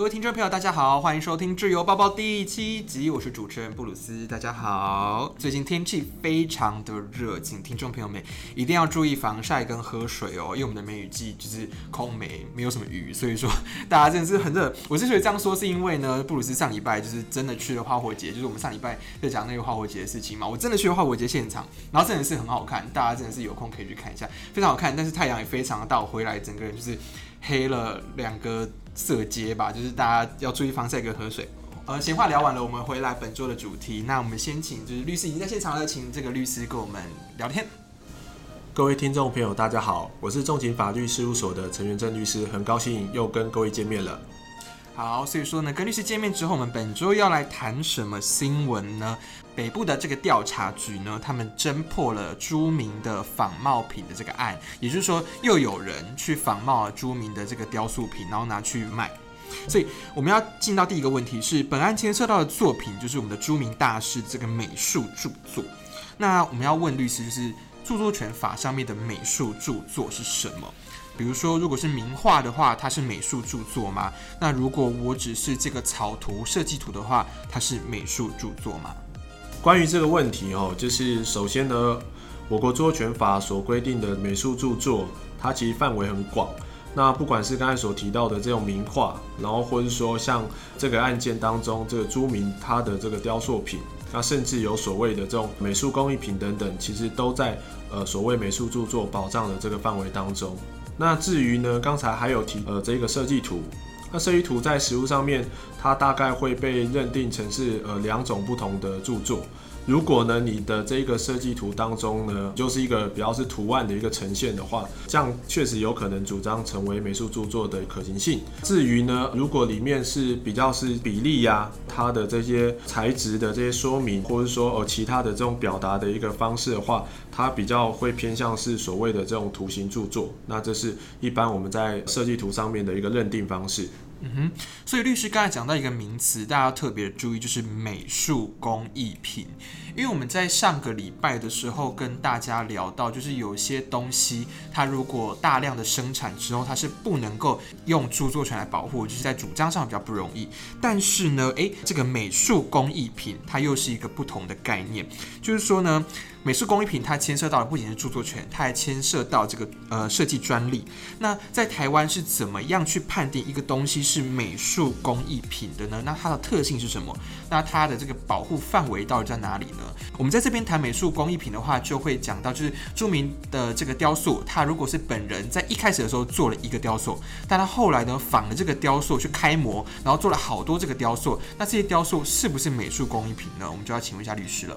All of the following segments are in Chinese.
各位听众朋友，大家好，欢迎收听《自由报报》第七集，我是主持人布鲁斯。大家好，最近天气非常的热，请听众朋友们一定要注意防晒跟喝水哦，因为我们的梅雨季就是空梅，没有什么雨，所以说大家真的是很热。我之所以这样说，是因为呢，布鲁斯上礼拜就是真的去了花火节，就是我们上礼拜在讲那个花火节的事情嘛，我真的去了花火节现场，然后真的是很好看，大家真的是有空可以去看一下，非常好看。但是太阳也非常的大，我回来整个人就是黑了两个。色阶吧，就是大家要注意防晒跟喝水。呃，闲话聊完了，我们回来本周的主题。那我们先请，就是律师已经在现场了，请这个律师跟我们聊天。各位听众朋友，大家好，我是重情法律事务所的陈元正律师，很高兴又跟各位见面了。好，所以说呢，跟律师见面之后，我们本周要来谈什么新闻呢？北部的这个调查局呢，他们侦破了朱明的仿冒品的这个案，也就是说，又有人去仿冒了朱明的这个雕塑品，然后拿去卖。所以我们要进到第一个问题是，本案牵涉到的作品就是我们的朱明大师这个美术著作。那我们要问律师，就是著作权法上面的美术著作是什么？比如说，如果是名画的话，它是美术著作吗？那如果我只是这个草图、设计图的话，它是美术著作吗？关于这个问题哦，就是首先呢，我国著作权法所规定的美术著作，它其实范围很广。那不管是刚才所提到的这种名画，然后或者说像这个案件当中这个朱明他的这个雕塑品，那甚至有所谓的这种美术工艺品等等，其实都在呃所谓美术著作保障的这个范围当中。那至于呢，刚才还有提呃这个设计图，那设计图在实物上面，它大概会被认定成是呃两种不同的著作。如果呢，你的这个设计图当中呢，就是一个比较是图案的一个呈现的话，这样确实有可能主张成为美术著作的可行性。至于呢，如果里面是比较是比例呀、它的这些材质的这些说明，或者说哦其他的这种表达的一个方式的话，它比较会偏向是所谓的这种图形著作。那这是一般我们在设计图上面的一个认定方式。嗯哼，所以律师刚才讲到一个名词，大家要特别注意，就是美术工艺品。因为我们在上个礼拜的时候跟大家聊到，就是有些东西，它如果大量的生产之后，它是不能够用著作权来保护，就是在主张上比较不容易。但是呢，诶，这个美术工艺品，它又是一个不同的概念，就是说呢。美术工艺品它牵涉到的不仅是著作权，它还牵涉到这个呃设计专利。那在台湾是怎么样去判定一个东西是美术工艺品的呢？那它的特性是什么？那它的这个保护范围到底在哪里呢？我们在这边谈美术工艺品的话，就会讲到就是著名的这个雕塑，它如果是本人在一开始的时候做了一个雕塑，但他后来呢仿了这个雕塑去开模，然后做了好多这个雕塑，那这些雕塑是不是美术工艺品呢？我们就要请问一下律师了。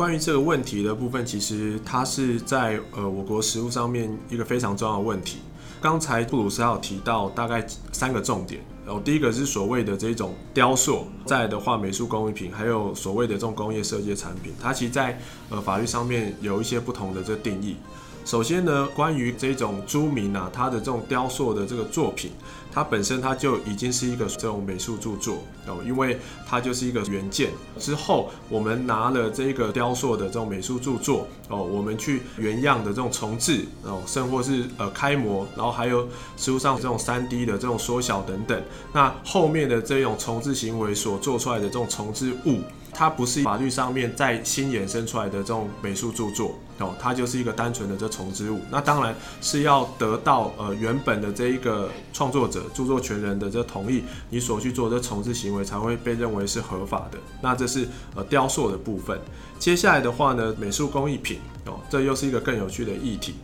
关于这个问题的部分，其实它是在呃我国实务上面一个非常重要的问题。刚才布鲁斯还有提到大概三个重点，然后第一个是所谓的这种雕塑，在的话美术工艺品，还有所谓的这种工业设计产品，它其实在呃法律上面有一些不同的这定义。首先呢，关于这种朱铭啊，它的这种雕塑的这个作品，它本身它就已经是一个这种美术著作哦，因为它就是一个原件。之后我们拿了这个雕塑的这种美术著作哦，我们去原样的这种重制哦，甚或是呃开模，然后还有实务上这种 3D 的这种缩小等等，那后面的这种重制行为所做出来的这种重制物。它不是法律上面再新衍生出来的这种美术著作哦，它就是一个单纯的这重制物。那当然是要得到呃原本的这一个创作者、著作权人的这同意，你所去做的重制行为才会被认为是合法的。那这是呃雕塑的部分。接下来的话呢，美术工艺品哦，这又是一个更有趣的议题。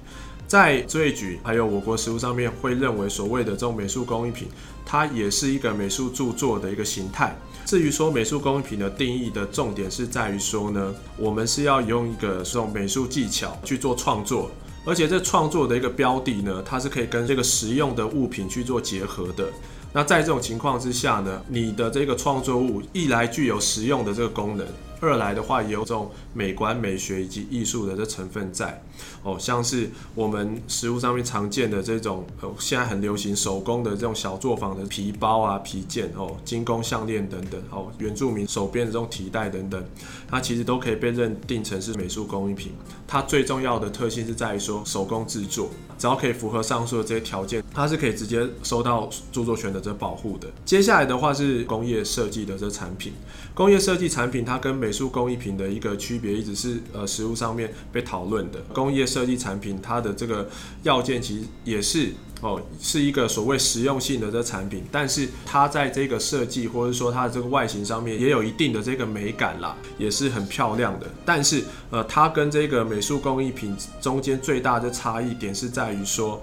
在罪举还有我国实务上面会认为所谓的这种美术工艺品，它也是一个美术著作的一个形态。至于说美术工艺品的定义的重点是在于说呢，我们是要用一个这种美术技巧去做创作，而且这创作的一个标的呢，它是可以跟这个实用的物品去做结合的。那在这种情况之下呢，你的这个创作物一来具有实用的这个功能，二来的话也有这种美观、美学以及艺术的这成分在。哦，像是我们实物上面常见的这种，呃，现在很流行手工的这种小作坊的皮包啊、皮件哦、精工项链等等哦，原住民手编的这种提袋等等，它其实都可以被认定成是美术工艺品。它最重要的特性是在于说手工制作，只要可以符合上述的这些条件，它是可以直接收到著作权的这保护的。接下来的话是工业设计的这产品，工业设计产品它跟美术工艺品的一个区别，一直是呃实物上面被讨论的工业设计产品，它的这个要件其实也是哦，是一个所谓实用性的这产品，但是它在这个设计或者说它的这个外形上面也有一定的这个美感啦，也是很漂亮的。但是呃，它跟这个美术工艺品中间最大的差异点是在于说，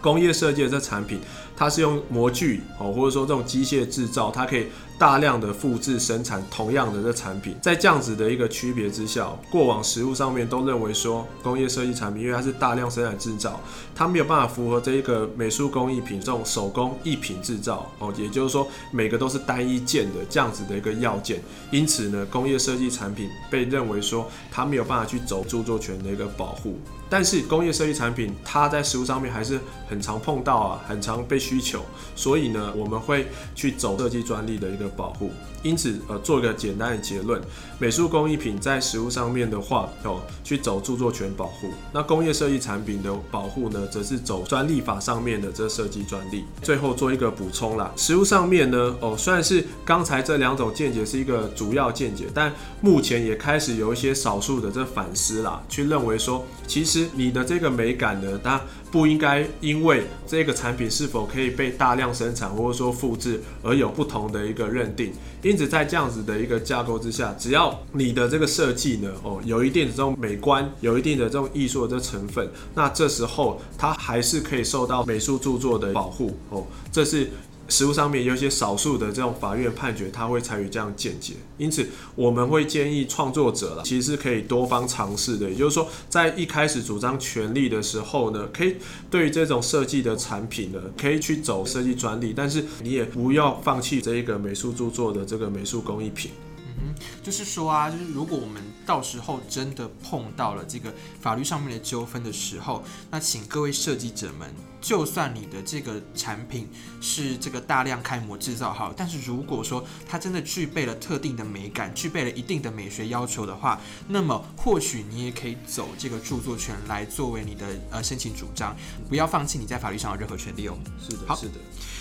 工业设计的这产品，它是用模具哦，或者说这种机械制造，它可以。大量的复制生产同样的这产品，在这样子的一个区别之下，过往实务上面都认为说工业设计产品，因为它是大量生产制造，它没有办法符合这一个美术工艺品这种手工艺品制造哦，也就是说每个都是单一件的这样子的一个要件，因此呢，工业设计产品被认为说它没有办法去走著作权的一个保护，但是工业设计产品它在实务上面还是很常碰到啊，很常被需求，所以呢，我们会去走设计专利的一个。保护，因此呃，做一个简单的结论，美术工艺品在实物上面的话，哦，去走著作权保护；那工业设计产品的保护呢，则是走专利法上面的这设计专利。最后做一个补充啦，实物上面呢，哦，虽然是刚才这两种见解是一个主要见解，但目前也开始有一些少数的这反思啦，去认为说，其实你的这个美感呢，它不应该因为这个产品是否可以被大量生产或者说复制而有不同的一个认定。因此，在这样子的一个架构之下，只要你的这个设计呢，哦，有一定的这种美观，有一定的这种艺术的这成分，那这时候它还是可以受到美术著作的保护哦。这是。实务上面有一些少数的这种法院判决，他会采取这样见解，因此我们会建议创作者啦，其实是可以多方尝试的。也就是说，在一开始主张权利的时候呢，可以对于这种设计的产品呢，可以去走设计专利，但是你也不要放弃这一个美术著作的这个美术工艺品。嗯，就是说啊，就是如果我们到时候真的碰到了这个法律上面的纠纷的时候，那请各位设计者们。就算你的这个产品是这个大量开模制造好，但是如果说它真的具备了特定的美感，具备了一定的美学要求的话，那么或许你也可以走这个著作权来作为你的呃申请主张，不要放弃你在法律上的任何权利哦。是的，好，是的。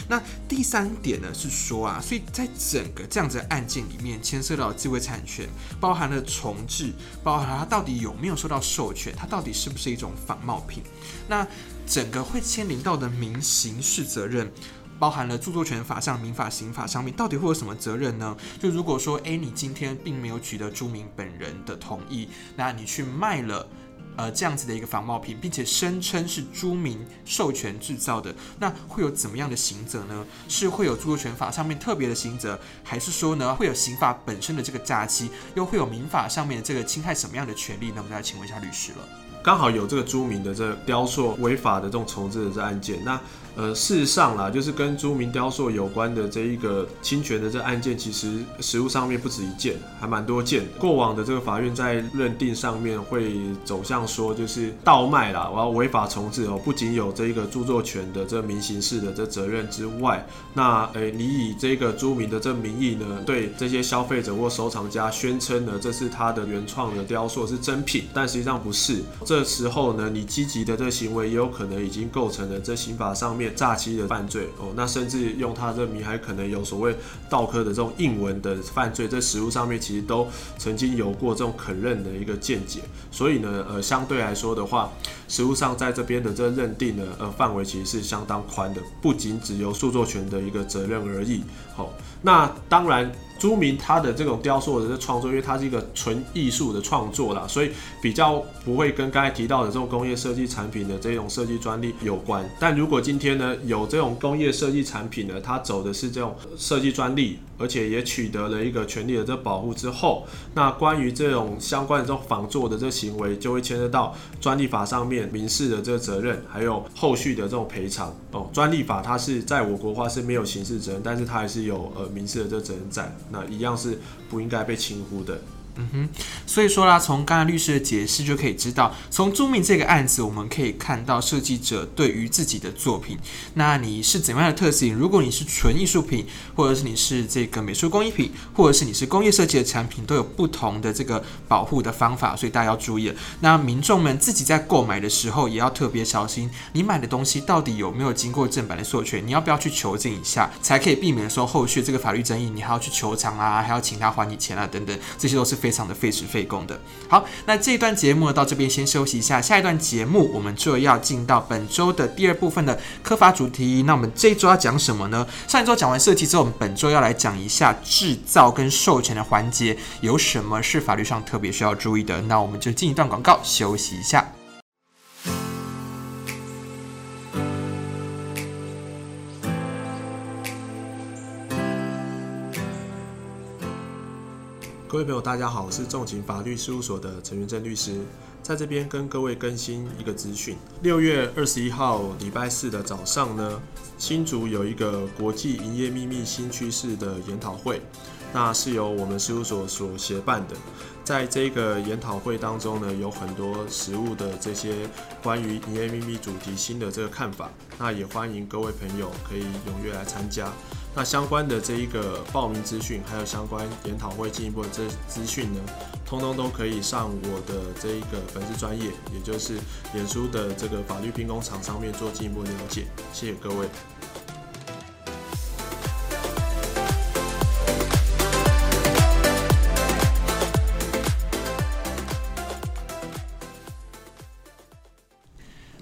那第三点呢是说啊，所以在整个这样子的案件里面，牵涉到智慧产权，包含了重置，包含了它到底有没有受到授权，它到底是不是一种仿冒品，那。整个会牵连到的民刑事责任，包含了著作权法上、民法、刑法上面，到底会有什么责任呢？就如果说，诶，你今天并没有取得朱明本人的同意，那你去卖了，呃，这样子的一个仿冒品，并且声称是朱明授权制造的，那会有怎么样的刑责呢？是会有著作权法上面特别的刑责，还是说呢，会有刑法本身的这个假期，又会有民法上面的这个侵害什么样的权利？那我们再请问一下律师了。刚好有这个朱铭的这雕塑违法的这种重置的这案件，那。呃，事实上啦，就是跟朱明雕塑有关的这一个侵权的这案件，其实实物上面不止一件，还蛮多件。过往的这个法院在认定上面会走向说，就是倒卖啦，我要违法重置哦，不仅有这一个著作权的这民刑事的这责任之外，那诶，你以这个朱铭的这名义呢，对这些消费者或收藏家宣称呢，这是他的原创的雕塑是真品，但实际上不是。这时候呢，你积极的这行为也有可能已经构成了这刑法上面。诈欺的犯罪哦，那甚至用他这名还可能有所谓盗刻的这种印文的犯罪，在实物上面其实都曾经有过这种肯认的一个见解，所以呢，呃，相对来说的话，实物上在这边的这认定呢，呃，范围其实是相当宽的，不仅只有著作权的一个责任而已。好、那当然。朱明他的这种雕塑的这创作，因为它是一个纯艺术的创作啦，所以比较不会跟刚才提到的这种工业设计产品的这种设计专利有关。但如果今天呢，有这种工业设计产品呢，它走的是这种设计专利，而且也取得了一个权利的这保护之后，那关于这种相关的这种仿作的这行为，就会牵涉到专利法上面民事的这个责任，还有后续的这种赔偿哦。专利法它是在我国话是没有刑事责任，但是它还是有呃民事的这责任在。那一样是不应该被轻忽的。嗯哼，所以说啦，从刚才律师的解释就可以知道，从租赁这个案子，我们可以看到设计者对于自己的作品，那你是怎样的特性？如果你是纯艺术品，或者是你是这个美术工艺品，或者是你是工业设计的产品，都有不同的这个保护的方法，所以大家要注意了。那民众们自己在购买的时候，也要特别小心，你买的东西到底有没有经过正版的授权？你要不要去求证一下，才可以避免说后续这个法律争议，你还要去求偿啊，还要请他还你钱啊，等等，这些都是非。常的费时费工的。好，那这一段节目到这边先休息一下，下一段节目我们就要进到本周的第二部分的科法主题。那我们这一周要讲什么呢？上一周讲完设计之后，我们本周要来讲一下制造跟授权的环节有什么是法律上特别需要注意的。那我们就进一段广告，休息一下。各位朋友，大家好，我是重情法律事务所的陈元正律师，在这边跟各位更新一个资讯。六月二十一号礼拜四的早上呢，新竹有一个国际营业秘密新趋势的研讨会，那是由我们事务所所协办的。在这个研讨会当中呢，有很多实务的这些关于营业秘密主题新的这个看法，那也欢迎各位朋友可以踊跃来参加。那相关的这一个报名资讯，还有相关研讨会进一步的这资讯呢，通通都可以上我的这一个粉丝专业，也就是脸书的这个法律兵工厂上面做进一步了解。谢谢各位。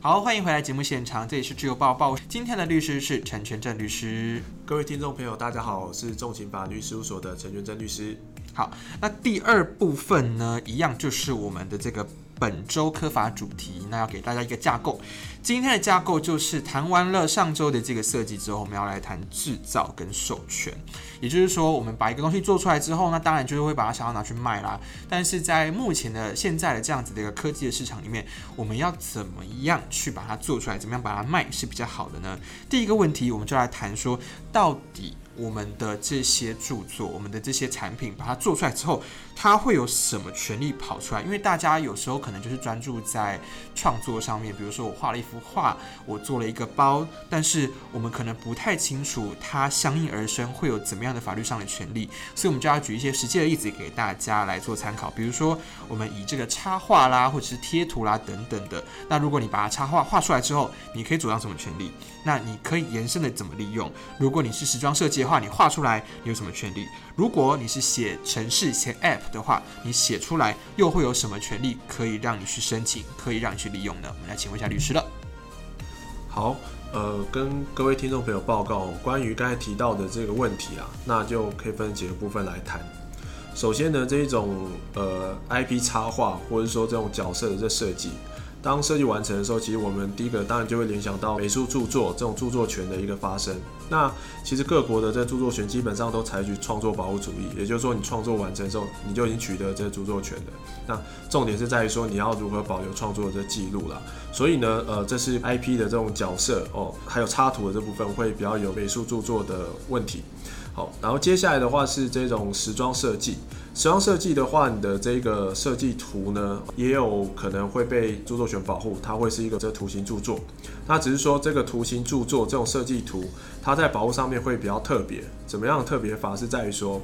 好，欢迎回来节目现场，这里是自由报报。今天的律师是陈全正律师。各位听众朋友，大家好，我是重情法律事务所的陈全正律师。好，那第二部分呢，一样就是我们的这个。本周科法主题，那要给大家一个架构。今天的架构就是谈完了上周的这个设计之后，我们要来谈制造跟授权。也就是说，我们把一个东西做出来之后，那当然就是会把它想要拿去卖啦。但是在目前的现在的这样子的一个科技的市场里面，我们要怎么样去把它做出来？怎么样把它卖是比较好的呢？第一个问题，我们就来谈说，到底。我们的这些著作，我们的这些产品，把它做出来之后，它会有什么权利跑出来？因为大家有时候可能就是专注在创作上面，比如说我画了一幅画，我做了一个包，但是我们可能不太清楚它相应而生会有怎么样的法律上的权利，所以我们就要举一些实际的例子给大家来做参考。比如说，我们以这个插画啦，或者是贴图啦等等的，那如果你把它插画画出来之后，你可以主张什么权利？那你可以延伸的怎么利用？如果你是时装设计话，你画出来你有什么权利？如果你是写程式、写 App 的话，你写出来又会有什么权利可以让你去申请，可以让你去利用呢？我们来请问一下律师了。好，呃，跟各位听众朋友报告关于刚才提到的这个问题啊，那就可以分几个部分来谈。首先呢，这一种呃 IP 插画或者说这种角色的这设计。当设计完成的时候，其实我们第一个当然就会联想到美术著作这种著作权的一个发生。那其实各国的这著作权基本上都采取创作保护主义，也就是说你创作完成之后，你就已经取得这著作权的。那重点是在于说你要如何保留创作的这记录啦。所以呢，呃，这是 IP 的这种角色哦，还有插图的这部分会比较有美术著作的问题。好，然后接下来的话是这种时装设计。时装设计的话，你的这个设计图呢，也有可能会被著作权保护，它会是一个这图形著作。那只是说这个图形著作这种设计图，它在保护上面会比较特别。怎么样特别法是在于说，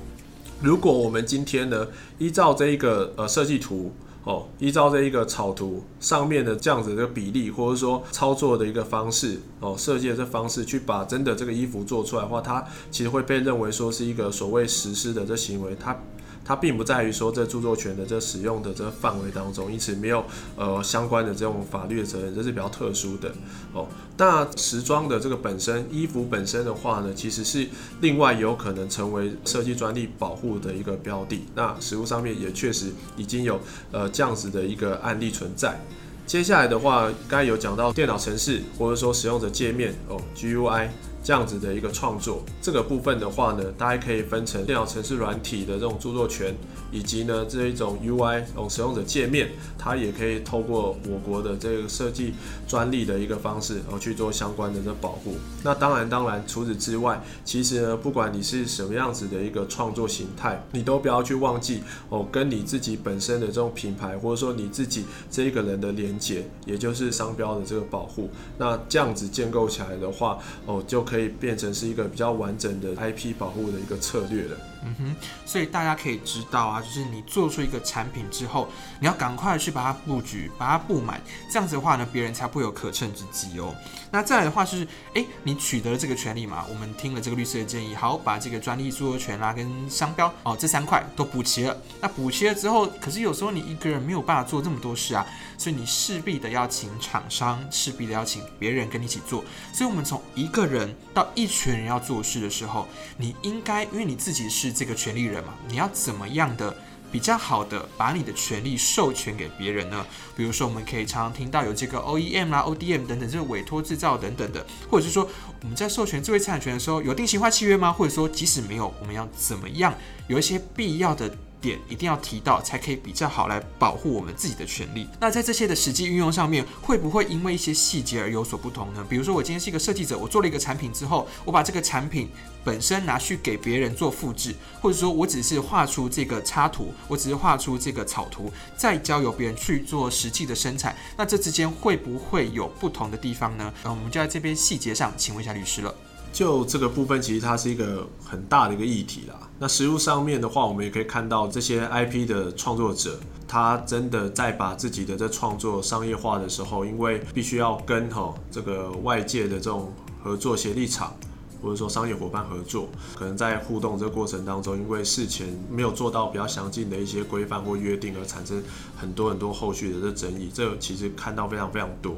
如果我们今天呢，依照这一个呃设计图哦，依照这一个草图上面的这样子的比例，或者说操作的一个方式哦，设计的这方式去把真的这个衣服做出来的话，它其实会被认为说是一个所谓实施的这行为，它。它并不在于说这著作权的这使用的这范围当中，因此没有呃相关的这种法律的责任，这是比较特殊的哦。那时装的这个本身衣服本身的话呢，其实是另外有可能成为设计专利保护的一个标的。那实物上面也确实已经有呃这样子的一个案例存在。接下来的话，刚才有讲到电脑程式或者说使用者界面哦 GUI。这样子的一个创作，这个部分的话呢，大家可以分成电脑程式软体的这种著作权，以及呢这一种 UI 哦使用者界面，它也可以透过我国的这个设计专利的一个方式哦去做相关的这保护。那当然当然除此之外，其实呢不管你是什么样子的一个创作形态，你都不要去忘记哦跟你自己本身的这种品牌或者说你自己这一个人的连结，也就是商标的这个保护。那这样子建构起来的话，哦就可以变成是一个比较完整的 IP 保护的一个策略了。嗯哼，所以大家可以知道啊，就是你做出一个产品之后，你要赶快去把它布局，把它布满，这样子的话呢，别人才不会有可乘之机哦。那再来的话就是，诶，你取得了这个权利嘛？我们听了这个律师的建议，好，把这个专利著作权啦、跟商标哦这三块都补齐了。那补齐了之后，可是有时候你一个人没有办法做这么多事啊，所以你势必的要请厂商，势必的要请别人跟你一起做。所以，我们从一个人到一群人要做事的时候，你应该，因为你自己是。这个权利人嘛，你要怎么样的比较好的把你的权利授权给别人呢？比如说，我们可以常常听到有这个 OEM 啦、ODM 等等，这个委托制造等等的，或者是说我们在授权智慧财产权的时候有定型化契约吗？或者说即使没有，我们要怎么样有一些必要的点一定要提到，才可以比较好来保护我们自己的权利。那在这些的实际运用上面，会不会因为一些细节而有所不同呢？比如说，我今天是一个设计者，我做了一个产品之后，我把这个产品本身拿去给别人做复制，或者说我只是画出这个插图，我只是画出这个草图，再交由别人去做实际的生产，那这之间会不会有不同的地方呢？嗯，我们就在这边细节上请问一下律师了。就这个部分，其实它是一个很大的一个议题啦。那实务上面的话，我们也可以看到这些 IP 的创作者，他真的在把自己的这创作商业化的时候，因为必须要跟吼这个外界的这种合作协力厂。或者说商业伙伴合作，可能在互动这个过程当中，因为事前没有做到比较详尽的一些规范或约定，而产生很多很多后续的这争议，这其实看到非常非常多。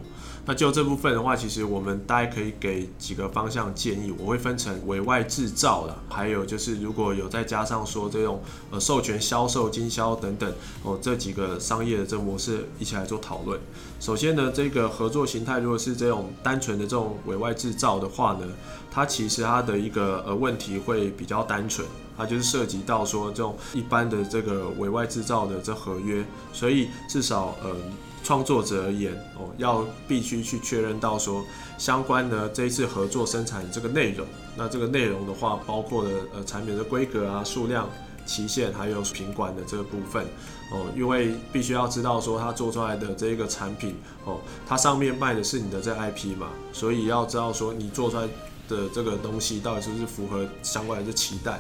那就这部分的话，其实我们大概可以给几个方向建议，我会分成委外制造了，还有就是如果有再加上说这种呃授权销售、经销等等哦这几个商业的这模式一起来做讨论。首先呢，这个合作形态如果是这种单纯的这种委外制造的话呢，它其实它的一个呃问题会比较单纯，它就是涉及到说这种一般的这个委外制造的这合约，所以至少呃创作者而言哦，要必须去确认到说相关的这一次合作生产的这个内容，那这个内容的话，包括了呃产品的规格啊、数量、期限，还有品管的这个部分哦，因为必须要知道说它做出来的这一个产品哦，它上面卖的是你的这 IP 嘛，所以要知道说你做出来。的这个东西到底是不是符合相关的期待？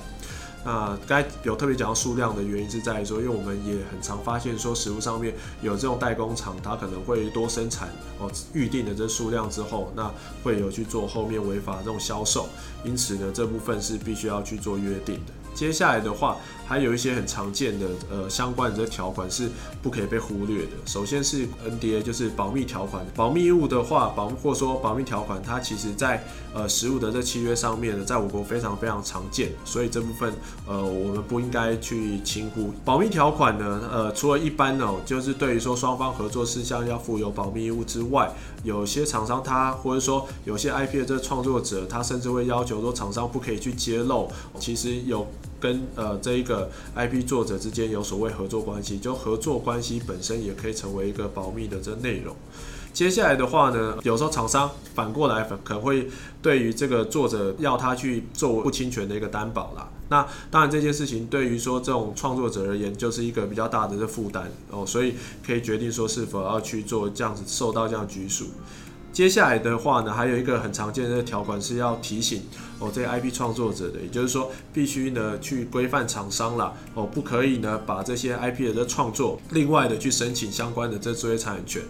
那该有特别讲到数量的原因是在于说，因为我们也很常发现说，食物上面有这种代工厂，它可能会多生产哦预定的这数量之后，那会有去做后面违法这种销售，因此呢，这部分是必须要去做约定的。接下来的话，还有一些很常见的呃相关的这条款是不可以被忽略的。首先是 NDA，就是保密条款。保密义务的话，保或说保密条款，它其实在呃实物的这契约上面呢，在我国非常非常常见，所以这部分呃我们不应该去轻忽。保密条款呢，呃除了一般呢，就是对于说双方合作事项要负有保密义务之外，有些厂商他或者说有些 IP 的这个创作者，他甚至会要求说厂商不可以去揭露，其实有。跟呃这一个 IP 作者之间有所谓合作关系，就合作关系本身也可以成为一个保密的这内容。接下来的话呢，有时候厂商反过来可能会对于这个作者要他去做不侵权的一个担保啦。那当然这件事情对于说这种创作者而言，就是一个比较大的这负担哦，所以可以决定说是否要去做这样子受到这样拘束。接下来的话呢，还有一个很常见的条款是要提醒哦，这些 IP 创作者的，也就是说，必须呢去规范厂商啦，哦，不可以呢把这些 IP 的这创作，另外的去申请相关的这知识产权。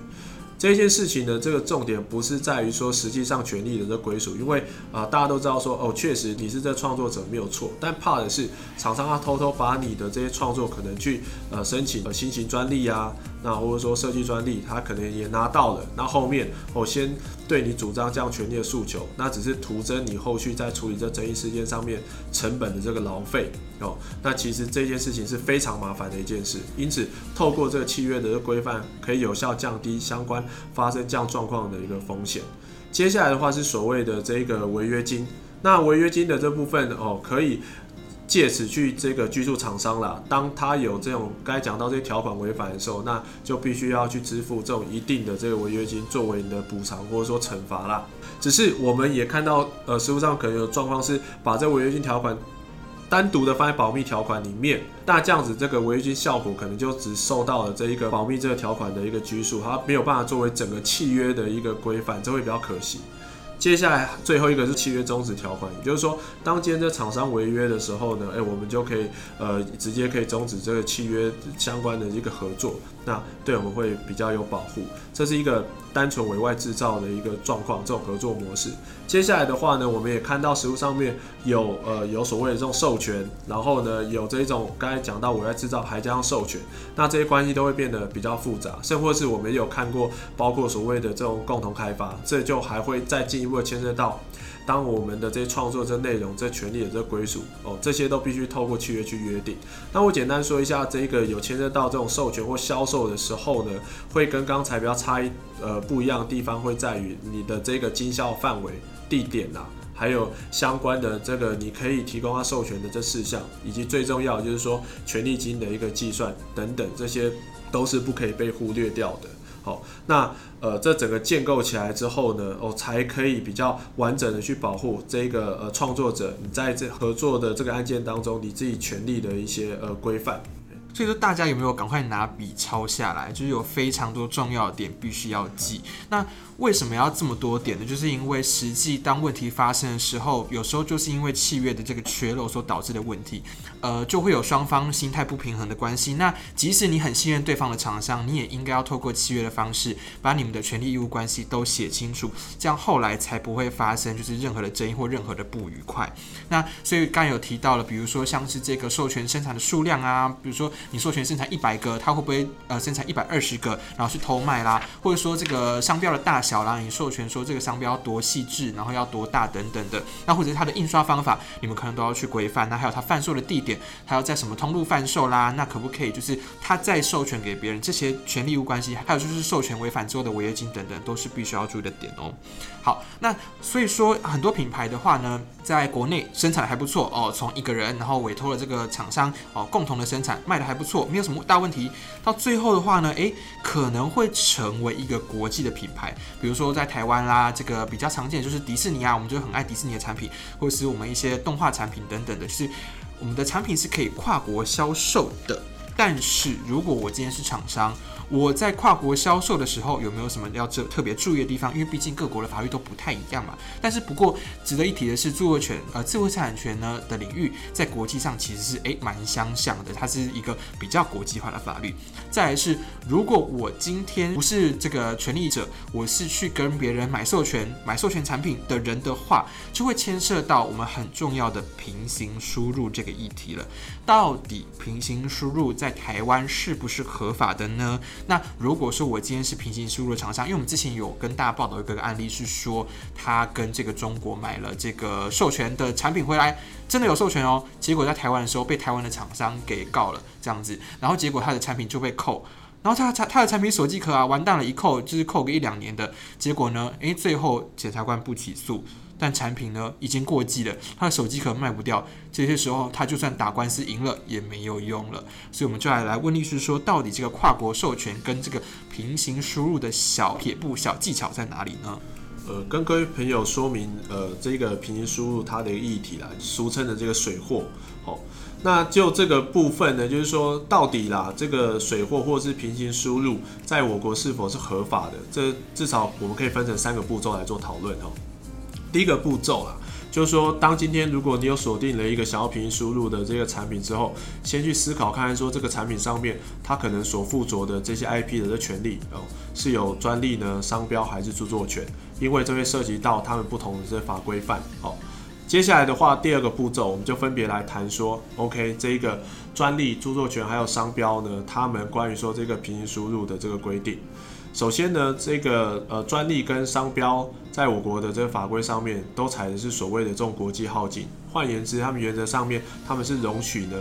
这件事情呢，这个重点不是在于说实际上权利的这归属，因为啊、大家都知道说哦，确实你是这创作者没有错，但怕的是厂商他偷偷把你的这些创作可能去呃申请呃新型专利啊，那或者说设计专利，他可能也拿到了，那后面我、先对你主张这样权利的诉求，那只是徒增你后续在处理这争议事件上面成本的这个劳费哦，那其实这件事情是非常麻烦的一件事，因此透过这个契约的规范，可以有效降低相关。发生这样状况的一个风险。接下来的话是所谓的这个违约金。那违约金的这部分哦，可以借此去这个拘束厂商啦，当他有这种该讲到这些条款违反的时候，那就必须要去支付这种一定的这个违约金作为你的补偿或者说惩罚啦。只是我们也看到，呃，实务上可能有状况是把这违约金条款单独的放在保密条款里面，那这样子这个违约金效果可能就只受到了这一个保密这个条款的一个拘束，它没有办法作为整个契约的一个规范，这会比较可惜。接下来最后一个是契约终止条款，也就是说，当今天这厂商违约的时候呢，哎，我们就可以呃直接可以终止这个契约相关的一个合作，那对我们会比较有保护。这是一个单纯委外制造的一个状况，这种合作模式。接下来的话呢，我们也看到实物上面有呃有所谓的这种授权，然后呢有这一种刚才讲到委外制造还加上授权，那这些关系都会变得比较复杂，甚或是我们有看过包括所谓的这种共同开发，这就还会再进一步牵涉到。当我们的这些创作、这内容、这权利的这归属哦，这些都必须透过契约去约定。那我简单说一下，这个有牵涉到这种授权或销售的时候呢，会跟刚才比较差异呃不一样的地方会在于你的这个经销范围、地点呐、啊，还有相关的这个你可以提供他授权的这四项，以及最重要就是说权利金的一个计算等等，这些都是不可以被忽略掉的。哦，那呃，这整个建构起来之后呢，哦，才可以比较完整的去保护这个呃创作者，你在这合作的这个案件当中，你自己权利的一些呃规范。所以说，大家有没有赶快拿笔抄下来？就是有非常多重要的点必须要记。那为什么要这么多点呢？就是因为实际当问题发生的时候，有时候就是因为契约的这个缺漏所导致的问题，呃，就会有双方心态不平衡的关系。那即使你很信任对方的厂商，你也应该要透过契约的方式，把你们的权利义务关系都写清楚，这样后来才不会发生就是任何的争议或任何的不愉快。那所以刚有提到了，比如说像是这个授权生产的数量啊，比如说你授权生产一百个，他会不会呃生产一百二十个，然后去偷卖啦，或者说这个商标的大小。啦，你授权说这个商标多细致，然后要多大等等的，那或者是它的印刷方法，你们可能都要去规范。那还有它贩售的地点，还要在什么通路贩售啦？那可不可以就是它再授权给别人？这些权利义务关系，还有就是授权违反之后的违约金等等，都是必须要注意的点哦。好，那所以说很多品牌的话呢，在国内生产的还不错哦，从一个人然后委托了这个厂商哦，共同的生产卖的还不错，没有什么大问题。到最后的话呢，诶，可能会成为一个国际的品牌。比如说在台湾啦，这个比较常见就是迪士尼啊，我们就很爱迪士尼的产品，或者是我们一些动画产品等等的，是我们的产品是可以跨国销售的。但是如果我今天是厂商，我在跨国销售的时候有没有什么要特特别注意的地方？因为毕竟各国的法律都不太一样嘛。但是不过值得一提的是，著作权呃智慧财产权呢的领域在国际上其实是诶蛮相像的，它是一个比较国际化的法律。再来是，如果我今天不是这个权利者，我是去跟别人买授权、买授权产品的人的话，就会牵涉到我们很重要的平行输入这个议题了。到底平行输入在台湾是不是合法的呢？那如果说我今天是平行输入的厂商，因为我们之前有跟大家报道一个案例，是说他跟这个中国买了这个授权的产品回来，真的有授权哦，结果在台湾的时候被台湾的厂商给告了，这样子，然后结果他的产品就被扣，然后他他他的产品手机壳啊，完蛋了，一扣就是扣个一两年的，结果呢，诶，最后检察官不起诉。但产品呢已经过季了，他的手机壳卖不掉，这些时候他就算打官司赢了也没有用了，所以我们就来来问律师说，到底这个跨国授权跟这个平行输入的小撇步、小技巧在哪里呢？呃，跟各位朋友说明，呃，这个平行输入它的一个议题啦，俗称的这个水货。好、那就这个部分呢，就是说到底啦，这个水货或是平行输入，在我国是否是合法的？这至少我们可以分成三个步骤来做讨论哦。第一个步骤啦，就是说，当今天如果你有锁定了一个想要平行输入的这个产品之后，先去思考看看说这个产品上面它可能所附着的这些 IP 的这权利哦，是有专利呢、商标还是著作权？因为这会涉及到他们不同的这法规范。好，接下来的话，第二个步骤我们就分别来谈说，OK，这一个专利、著作权还有商标呢，他们关于说这个平行输入的这个规定。首先呢，这个呃专利跟商标在我国的这个法规上面都采的是所谓的这种国际耗尽。换言之，他们原则上面他们是容许呢，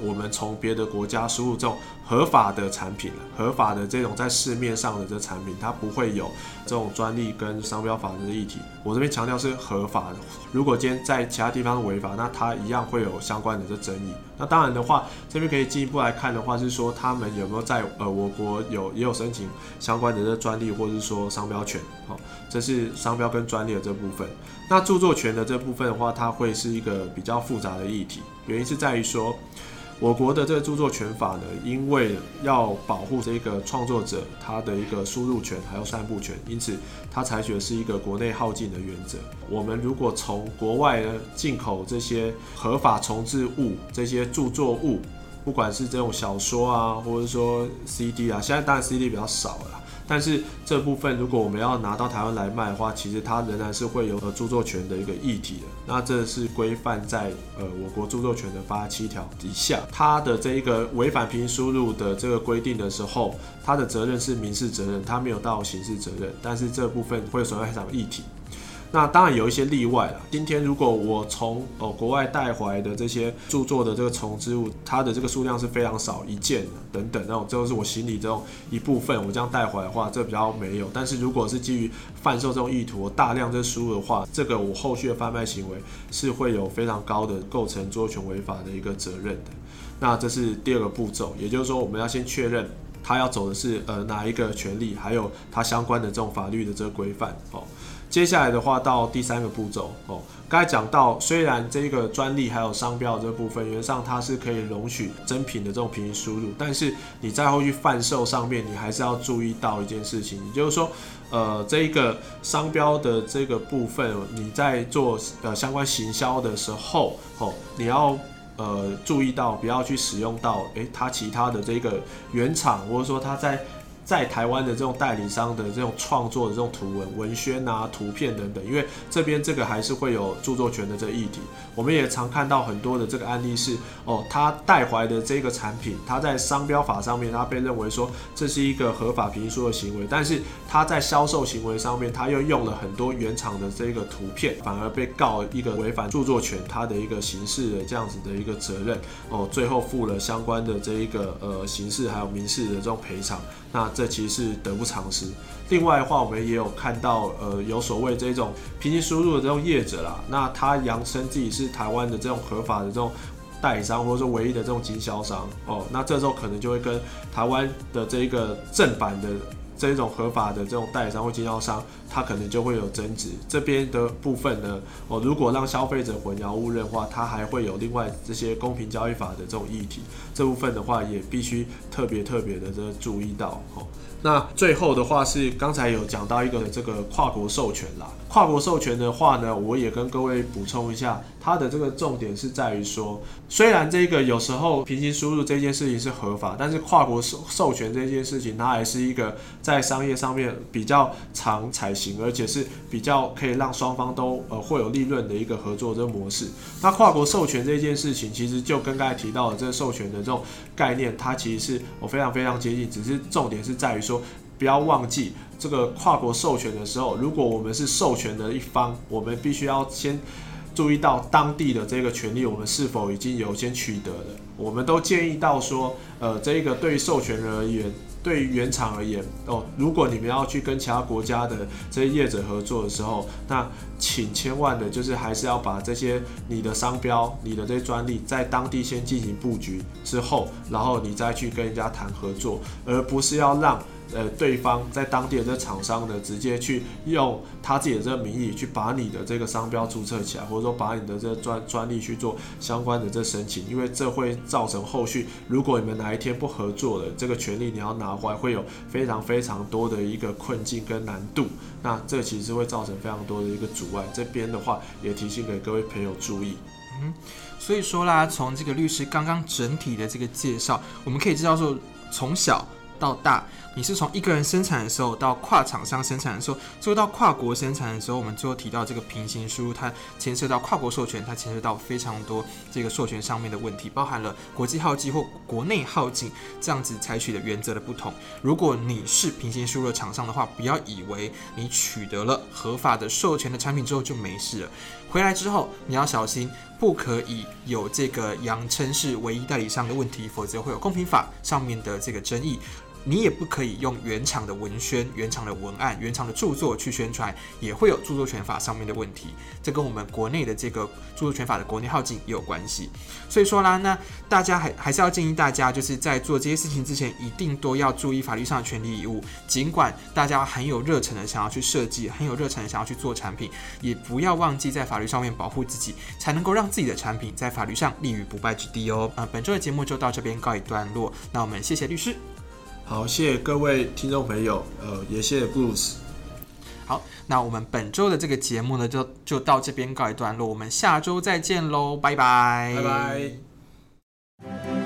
我们从别的国家输入这种合法的产品，合法的这种在市面上的这产品，它不会有这种专利跟商标法的议题。我这边强调是合法的。如果今天在其他地方违法，那它一样会有相关的这争议。那当然的话，这边可以进一步来看的话，是说他们有没有在呃我国有也有申请相关的这专利或者是说商标权。好，这是商标跟专利的这部分。那著作权的这部分的话，它会是一个呃比较复杂的议题，原因是在于说，我国的这个著作权法呢，因为要保护这个创作者他的一个输入权还有散布权，因此它采取的是一个国内耗尽的原则。我们如果从国外呢进口这些合法重制物、这些著作物，不管是这种小说啊，或者说 CD 啊，现在当然 CD 比较少了。但是这部分如果我们要拿到台湾来卖的话，其实它仍然是会有呃著作权的一个议题的。那这是规范在呃我国著作权的八七条底下，它的这一个违反平行输入的这个规定的时候，它的责任是民事责任，它没有到刑事责任。但是这部分会有所谓一场议题。那当然有一些例外了。今天如果我从哦国外带回来的这些著作的这个重之物，它的这个数量是非常少，一件的等等那种，这是我行李这种一部分，我这样带回来的话，这比较没有。但是如果是基于贩售这种意图，大量这输入的话，这个我后续的贩卖行为是会有非常高的构成著作权违法的一个责任的。那这是第二个步骤，也就是说我们要先确认他要走的是呃哪一个权利，还有它相关的这种法律的这个规范哦。接下来的话，到第三个步骤哦。刚才讲到，虽然这个专利还有商标这部分，原上它是可以容许真品的这种平行输入，但是你在后续贩售上面，你还是要注意到一件事情，也就是说，呃，这一个商标的这个部分，你在做呃相关行销的时候，哦，你要呃注意到，不要去使用到，诶，它其他的这个原厂，或者说它在。在台湾的这种代理商的这种创作的这种图文、文宣啊、图片等等，因为这边这个还是会有著作权的这个议题。我们也常看到很多的这个案例是，哦，他带回来的这个产品，他在商标法上面，他被认为说这是一个合法评书的行为，但是他在销售行为上面，他又用了很多原厂的这个图片，反而被告一个违反著作权，他的一个刑事的这样子的一个责任，哦，最后负了相关的这一个呃刑事还有民事的这种赔偿。那这其实是得不偿失。另外的话，我们也有看到，呃，有所谓这种平行输入的这种业者啦，那他扬称自己是台湾的这种合法的这种代理商，或者说唯一的这种经销商哦，那这时候可能就会跟台湾的这一个正版的这种合法的这种代理商或经销商。他可能就会有争执，这边的部分呢，哦，如果让消费者混淆误认的话，他还会有另外这些公平交易法的这种议题，这部分的话也必须特别特别的这注意到。哦，那最后的话是刚才有讲到一个这个跨国授权啦，跨国授权的话呢，我也跟各位补充一下，它的这个重点是在于说，虽然这个有时候平行输入这件事情是合法，但是跨国授授权这件事情，它还是一个在商业上面比较常采行。而且是比较可以让双方都呃会有利润的一个合作这个模式。那跨国授权这件事情，其实就跟刚才提到的这个授权的这种概念，它其实是我非常非常接近。只是重点是在于说，不要忘记这个跨国授权的时候，如果我们是授权的一方，我们必须要先注意到当地的这个权利，我们是否已经有先取得了。我们都建议到说，呃，这一个对于授权人而言。对于原厂而言，哦，如果你们要去跟其他国家的这些业者合作的时候，那请千万的就是还是要把这些你的商标、你的这些专利在当地先进行布局之后，然后你再去跟人家谈合作，而不是要让。呃，对方在当地的这厂商呢，直接去用他自己的这个名义去把你的这个商标注册起来，或者说把你的这个专专利去做相关的这申请，因为这会造成后续如果你们哪一天不合作了，这个权利你要拿回来会有非常非常多的一个困境跟难度，那这其实会造成非常多的一个阻碍。这边的话也提醒给各位朋友注意。嗯，所以说啦，从这个律师刚刚整体的这个介绍，我们可以知道说，从小。到大。你是从一个人生产的时候到跨厂商生产的时候，最后到跨国生产的时候，我们最后提到这个平行输入，它牵涉到跨国授权，它牵涉到非常多这个授权上面的问题，包含了国际号机或国内号进这样子采取的原则的不同。如果你是平行输入的厂商的话，不要以为你取得了合法的授权的产品之后就没事了，回来之后你要小心，不可以有这个扬称是唯一代理商的问题，否则会有公平法上面的这个争议。你也不可以用原厂的文宣、原厂的文案、原厂的著作去宣传，也会有著作权法上面的问题。这跟我们国内的这个著作权法的国内耗尽也有关系。所以说啦，那大家还还是要建议大家，就是在做这些事情之前，一定都要注意法律上的权利义务。尽管大家很有热忱的想要去设计，很有热忱的想要去做产品，也不要忘记在法律上面保护自己，才能够让自己的产品在法律上立于不败之地哦。呃，本周的节目就到这边告一段落。那我们谢谢律师。好，谢谢各位听众朋友，呃，也谢谢 Bruce。好，那我们本周的这个节目呢，就就到这边告一段落，我们下周再见喽，拜拜，拜拜。